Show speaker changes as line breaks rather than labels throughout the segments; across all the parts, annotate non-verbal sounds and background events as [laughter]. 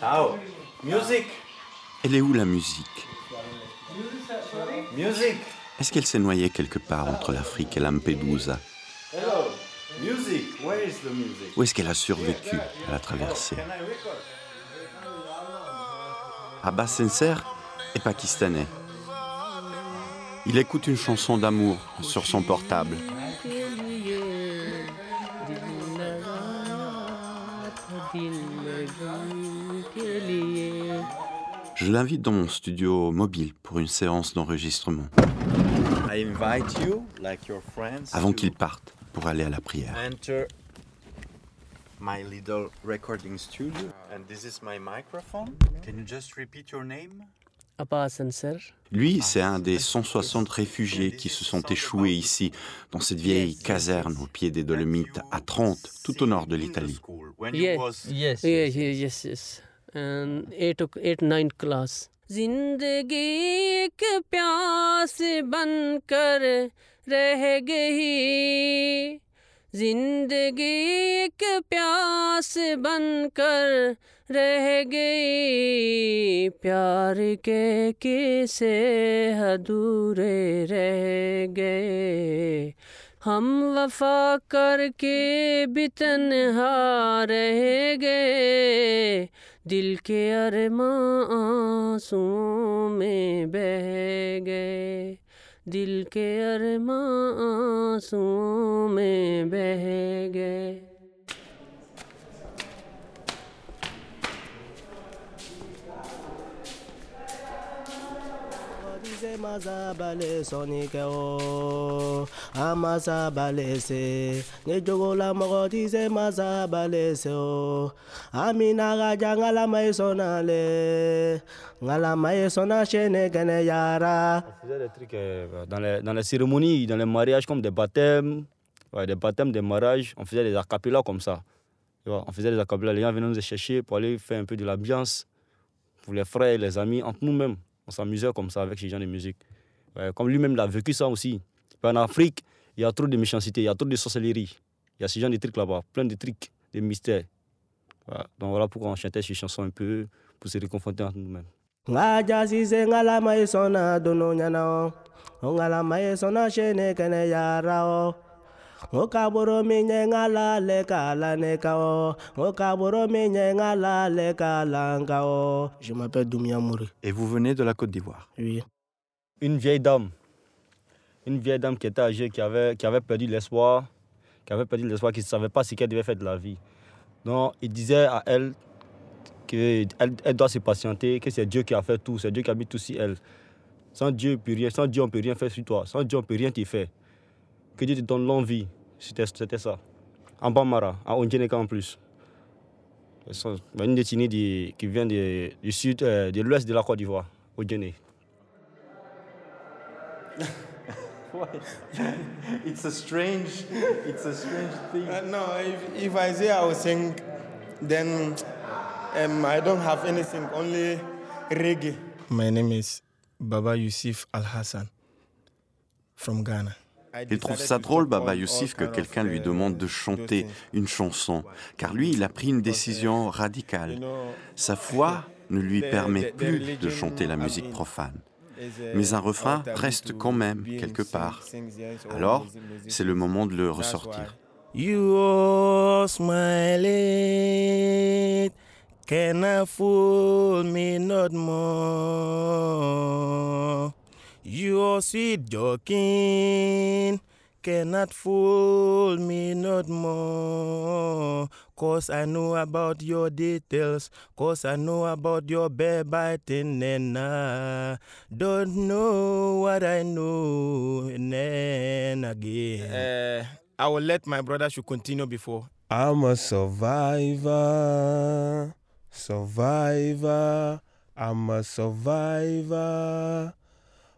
Ciao.
Elle est où la musique?
Music.
Est-ce qu'elle s'est noyée quelque part entre l'Afrique et Lampedusa?
Hello. Music. Where is the music?
Ou est-ce qu'elle a survécu à la traversée? Abbas Senser est pakistanais. Il écoute une chanson d'amour sur son portable. Je l'invite dans mon studio mobile pour une séance d'enregistrement,
I invite you, like your friends,
avant qu'il parte pour aller à la prière.
enter my little recording studio. And this is my microphone. Can you just repeat your name?
Abbas Ansar.
Lui, c'est un des 160 réfugiés qui se sont échoués ici, dans cette vieille caserne au pied des Dolomites, à Trente, tout au nord de l'Italie.
Yes.
Yes, yes. ایٹ ایٹ نائن کلاس زندگی ایک پیاس بن کر رہ گئی۔ زندگی ایک پیاس بن کر رہ گئی۔ پیار کے کسے ادھورے
رہ گئے۔ ہم وفا کر کے بتن ہار رہ گئے۔ دل کے ارماں آنسوں میں بہہ گئے۔ دل کے ارماں آنسوں میں بہ گئے۔
On faisait des trucs euh, dans, les, dans les cérémonies, dans les mariages comme des baptêmes, des baptêmes, des mariages. On faisait des acapellas comme ça. On faisait des acapellas. Les gens venaient nous chercher pour aller faire un peu de l'ambiance pour les frères, les amis, entre nous-mêmes. On s'amusait comme ça avec ces gens de musique. Comme lui-même, il a vécu ça aussi. En Afrique, il y a trop de méchanceté, il y a trop de sorcellerie. Il y a ce genre de trucs là-bas, plein de trucs, de mystères. Donc voilà pourquoi on chantait ces chansons un peu pour se réconforter entre nous-mêmes.
Ngala o minye ngala nga o je m'appelle Doumia Mouri
Et vous venez de la Côte d'Ivoire?
oui
une vieille dame, une vieille dame qui était âgée, qui avait, qui avait perdu l'espoir, qui avait perdu l'espoir, qui ne savait pas ce qu'elle devait faire de la vie. Donc, il disait à elle qu'elle elle doit se patienter, que c'est Dieu qui a fait tout, c'est Dieu qui habite tout sur elle. Sans Dieu, peut rien, sans Dieu, on ne peut rien faire sur toi. Sans Dieu, on ne peut rien te faire. Que Dieu te donne l'envie. C'était c'était ça. En Bambara, à en plus. Une ethnie de- qui vient de- du sud, euh, de l'ouest de la Côte d'Ivoire. [laughs]
It's a strange, it's a strange thing.
Uh, no, if, if I say I will sing, then um, I don't have anything, only reggae. My name is Baba Yusuf Al Hassan from Ghana.
Il trouve ça drôle, Baba Youssif, que quelqu'un lui demande de chanter une chanson, car lui, il a pris une décision radicale. Sa foi ne lui permet plus de chanter la musique profane. Mais un refrain reste quand même quelque part. Alors, c'est le moment de le ressortir.
You are smiling, cannot fool me not more? Your sweet joking cannot fool me not more. Cause I know about your details, cause I know about your bear biting, and I don't know what I know. And then again. Uh, I will let my brother should continue before. I'm a survivor, survivor. I'm a survivor.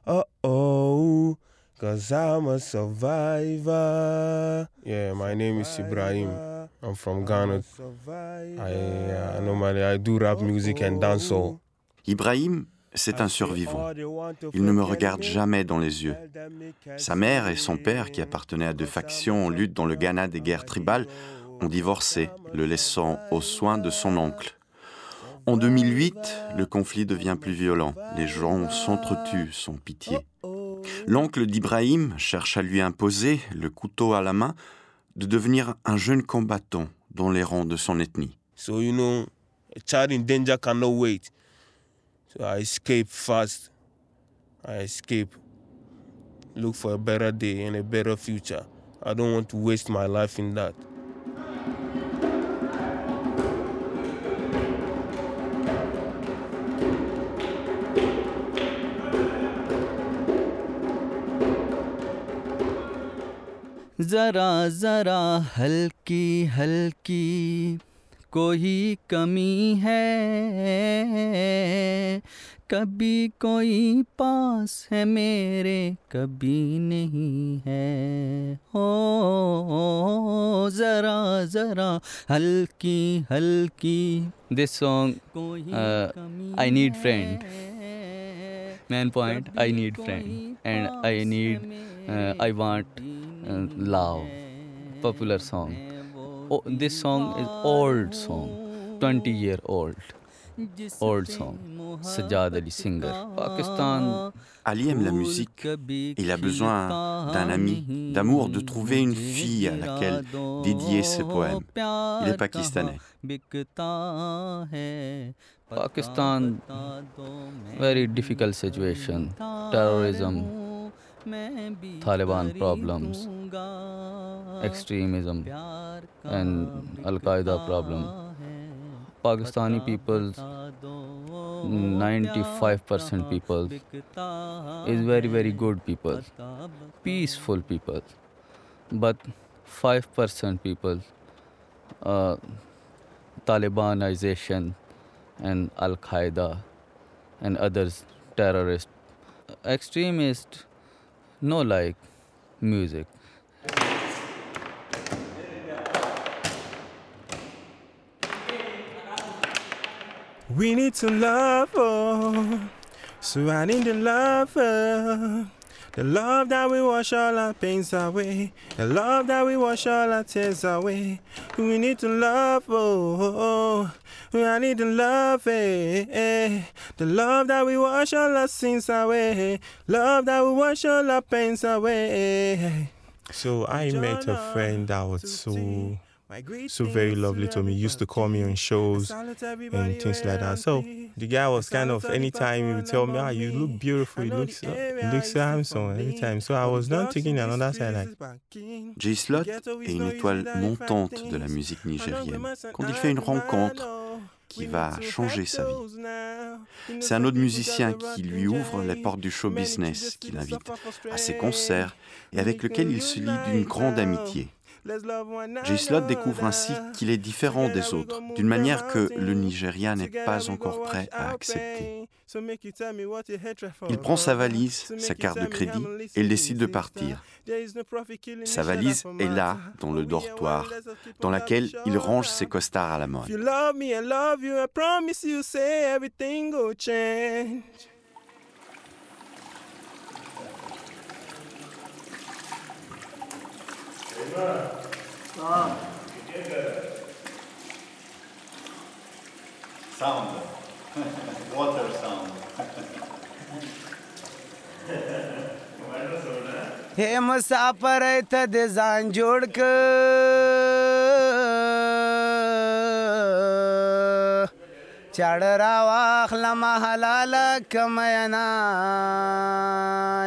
Uh oh, cause I'm a survivor. Yeah, my name is Ibrahim. I'm from Ghana. I uh, normally I do rap music and dancehall.
Ibrahim, c'est un survivant. Il ne me regarde jamais dans les yeux. Sa mère et son père, qui appartenaient à deux factions en lutte dans le Ghana des guerres tribales, ont divorcé, le laissant aux soins de son oncle. En 2008, le conflit devient plus violent. Les gens s'entretuent sans pitié. L'oncle d'Ibrahim cherche à lui imposer, le couteau à la main, de devenir un jeune combattant dans les rangs de son ethnie.
So, you know, a child in danger cannot wait. So I escape fast. I escape. Look for a better day and a better future. I don't want to waste my life in that.
ذرا ذرا ہلکی ہلکی کوئی کمی ہے؟ کبھی کوئی پاس ہے میرے کبھی نہیں ہے۔ او ذرا ذرا ہلکی ہلکی۔ دس سانگ آئی نیڈ فرینڈ مین پوائنٹ آئی نیڈ فرینڈ اینڈ آئی نیڈ i want uh, love popular song oh, this song is old song 20 year old old song Sajjad Ali singer Pakistan
Ali aime la musique il a besoin d'un ami, d'amour, de trouver une fille à laquelle dédier ses poèmes. Il est pakistanais.
Pakistan, very difficult situation. Terrorism, Taliban problems, extremism, and Al Qaeda problem. Pakistani people, 95% people, is very, very good people, peaceful people. But 5% people, uh, Talibanization and Al Qaeda and others terrorists, extremists, no like music.
We need to love her. So I need to love her. The love that we wash all our pains away. The love that we wash all our tears away. We need to love her. I need the love her. The love that we wash all our sins away. Love that we wash all our pains away.
So I met a friend that was so so very lovely to me. Used to call me on shows and things like that. So the guy was kind of anytime he would tell me, "Ah, you look beautiful. You look so, you look so handsome." Every time. So I was not thinking another side like.
Jay Slot est une étoile montante de la musique nigérienne. Quand il fait une rencontre qui va changer sa vie. C'est un autre musicien qui lui ouvre les portes du show business, qui l'invite à ses concerts et avec lequel il se lie d'une grande amitié. J. Slot découvre ainsi qu'il est différent des autres, d'une manière que le Nigeria n'est pas encore prêt à accepter. Il prend sa valise, sa carte de crédit, et il décide de partir. Sa valise est là, dans le dortoir, dans laquelle il range ses costards à la mode. 啊。
这个 sound water sound。
هي مسافر ته د ځان جوړ ک چاړ را واخلم حلال کمه نه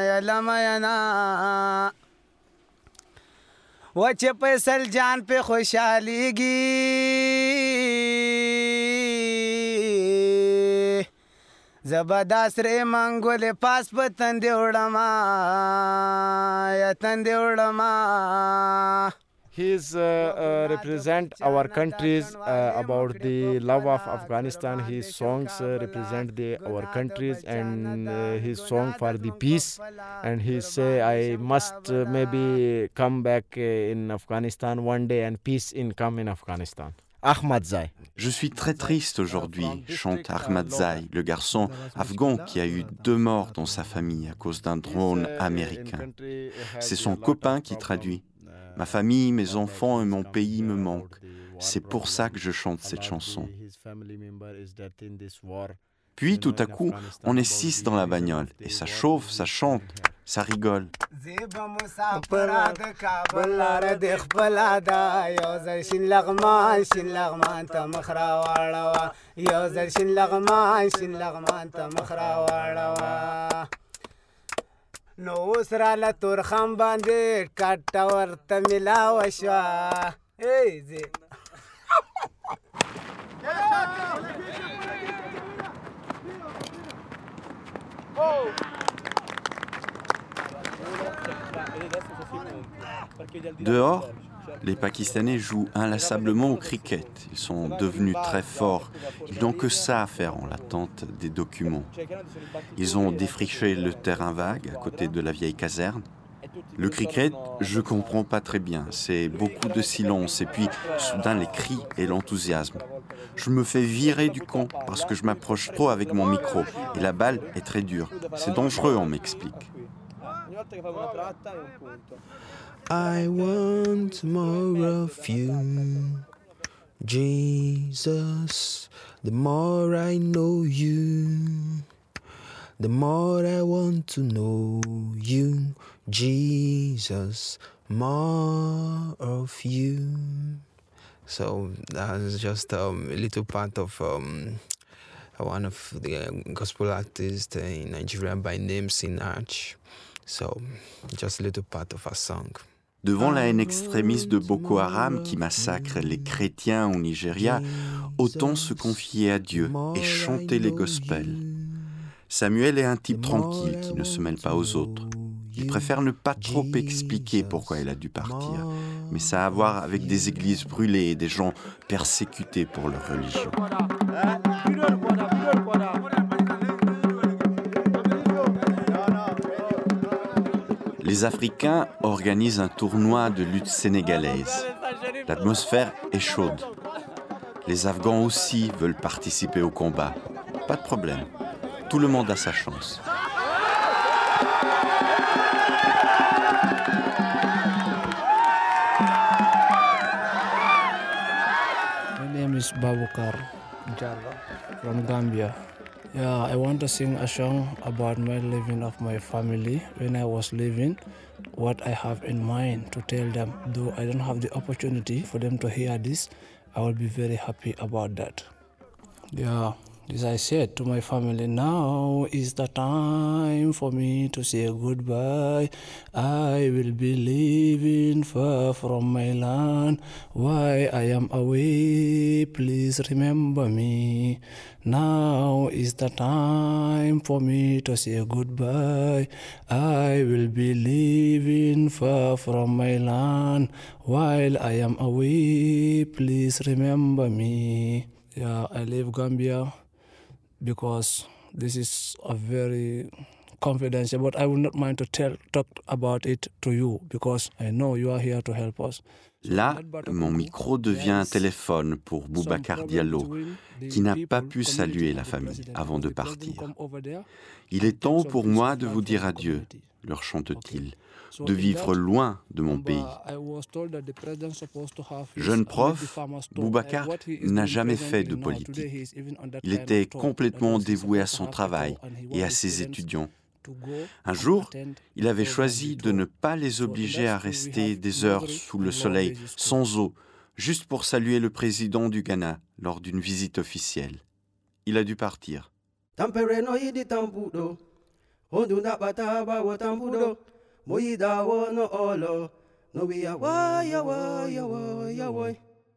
یلمه نه و چې فیصل جان په خوشحاليږي زبدا سره منګول پاس په تندې وړما یا تندې وړما
He's uh, uh, represent our countries uh, about the love of Afghanistan. His songs uh, represent the our countries and uh, his song for the peace. And he say, I must uh, maybe come back uh, in Afghanistan one day and peace in come in Afghanistan. Ahmad Zai.
Je suis très triste aujourd'hui, chante Ahmad Zai, le garçon afghan qui a eu deux morts dans sa famille à cause d'un drone américain. C'est son copain qui traduit. Ma famille, mes enfants et mon pays me manquent. C'est pour ça que je chante cette chanson. Puis tout à coup, on est six dans la bagnole et ça chauffe, ça chante, ça rigole.
نو اوس را له تورخم باندې کټه ورته ملاوه شوه ای زه.
Dehors, les Pakistanais jouent inlassablement au cricket. Ils sont devenus très forts. Ils n'ont que ça à faire en l'attente des documents. Ils ont défriché le terrain vague à côté de la vieille caserne. Le cricket, je comprends pas très bien. C'est beaucoup de silence et puis soudain les cris et l'enthousiasme. Je me fais virer du camp parce que je m'approche trop avec mon micro et la balle est très dure. C'est dangereux, on m'explique.
I want more of you, Jesus. The more I know you, the more I want to know you, Jesus. More of you. So that's just um, a little part of um, one of the uh, gospel artists in Nigeria by name Sinach. So just a little part of a song.
Devant la haine extrémiste de Boko Haram qui massacre les chrétiens au Nigeria, autant se confier à Dieu et chanter les gospels. Samuel est un type tranquille qui ne se mêle pas aux autres. Il préfère ne pas trop expliquer pourquoi il a dû partir, mais ça a à voir avec des églises brûlées et des gens persécutés pour leur religion. Les Africains organisent un tournoi de lutte sénégalaise. L'atmosphère est chaude. Les Afghans aussi veulent participer au combat. Pas de problème. Tout le monde a sa chance.
Gambia. Yeah, I want to sing a song about my living of my family when I was living, what I have in mind to tell them. Though I don't have the opportunity for them to hear this, I will be very happy about that. Yeah, as I said to my family, now is the time for me to say goodbye. I will be leaving far from my land. Why I am away, please remember me. Now is the time for me to say goodbye. I will be leaving far from my land. While I am away, please remember me. Yeah, I leave Gambia because this is a very confidential, but I will not mind to tell talk about it to you because I know you are here to help us.
Là, mon micro devient un téléphone pour Boubacar Diallo, qui n'a pas pu saluer la famille avant de partir. Il est temps pour moi de vous dire adieu, leur chante-t-il, de vivre loin de mon pays. Jeune prof, Boubacar n'a jamais fait de politique. Il était complètement dévoué à son travail et à ses étudiants. Un jour, il avait choisi de ne pas les obliger à rester des heures sous le soleil, sans eau, juste pour saluer le président du Ghana lors d'une visite officielle. Il a dû partir.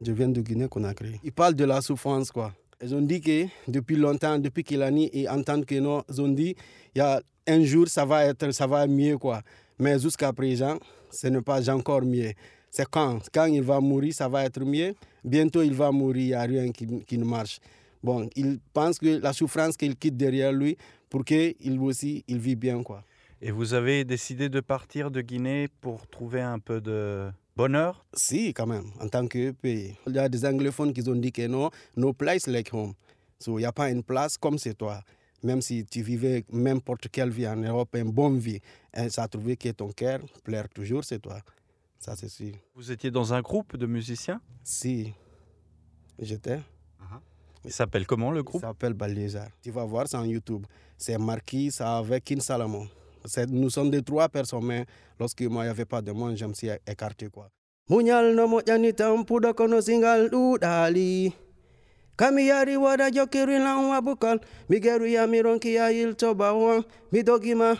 Je viens de Guinée-Conakry. Ils parlent de la souffrance, quoi. Ils ont dit que depuis longtemps, depuis qu'il a ni et entendent que non, ils ont dit il y a un jour ça va être ça va mieux quoi. Mais jusqu'à présent, ce n'est pas encore mieux. C'est quand? Quand il va mourir, ça va être mieux? Bientôt il va mourir, il n'y a rien qui, qui, ne marche. Bon, il pense que la souffrance qu'il quitte derrière lui pour qu'il aussi il vit bien quoi.
Et vous avez décidé de partir de Guinée pour trouver un peu de bonheur?
Si, quand même, en tant que pays. Il y a des anglophones qui ont dit que non, no place like home. So, il n'y a pas une place comme c'est toi. Même si tu vivais n'importe quelle vie en Europe, une bonne vie, et ça a trouvé que ton cœur plaire toujours, c'est toi. Ça, c'est sûr.
Vous étiez dans un groupe de musiciens?
Si, j'étais.
Il s'appelle comment le
Il
groupe?
s'appelle Balézard. Tu vas voir ça en YouTube. C'est marqué ça avec Kin Salomon. C'est- Nous sommes des trois personnes, mais lorsque moi, il n'y avait pas de monde, je me suis écarté. Quoi. Munyal no mojani tampuda kono singal dudali. Kami yari wada jokiri lan wabukal. Migeru ya mironki ya il tobawan. Midogima.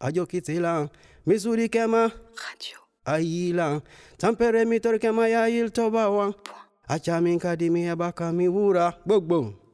Ajoki tilan. Misuri kema. Radio. Ayilan. Tampere mitor kema ya il tobawan. Achamin acha mi di mi ẹ bá ka gbogbo.